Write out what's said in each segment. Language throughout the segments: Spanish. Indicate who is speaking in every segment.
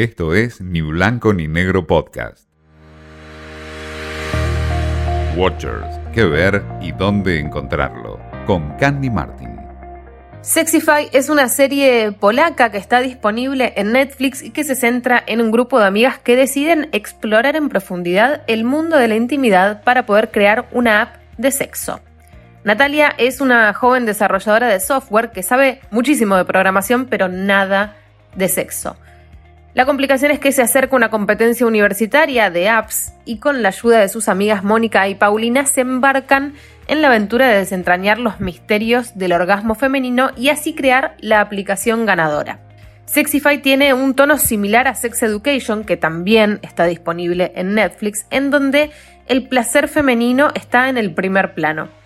Speaker 1: Esto es Ni Blanco ni Negro Podcast. Watchers, qué ver y dónde encontrarlo. Con Candy Martin.
Speaker 2: Sexify es una serie polaca que está disponible en Netflix y que se centra en un grupo de amigas que deciden explorar en profundidad el mundo de la intimidad para poder crear una app de sexo. Natalia es una joven desarrolladora de software que sabe muchísimo de programación, pero nada de sexo. La complicación es que se acerca una competencia universitaria de apps y con la ayuda de sus amigas Mónica y Paulina se embarcan en la aventura de desentrañar los misterios del orgasmo femenino y así crear la aplicación ganadora. Sexify tiene un tono similar a Sex Education, que también está disponible en Netflix, en donde el placer femenino está en el primer plano.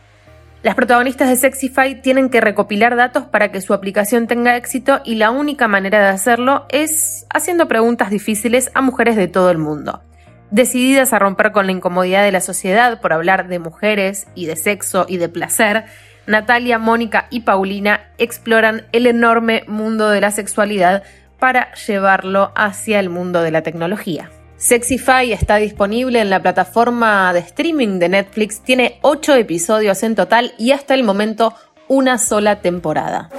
Speaker 2: Las protagonistas de Sexify tienen que recopilar datos para que su aplicación tenga éxito y la única manera de hacerlo es haciendo preguntas difíciles a mujeres de todo el mundo. Decididas a romper con la incomodidad de la sociedad por hablar de mujeres y de sexo y de placer, Natalia, Mónica y Paulina exploran el enorme mundo de la sexualidad para llevarlo hacia el mundo de la tecnología. Sexify está disponible en la plataforma de streaming de Netflix, tiene 8 episodios en total y hasta el momento una sola temporada.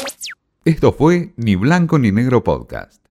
Speaker 1: Esto fue Ni Blanco ni Negro Podcast.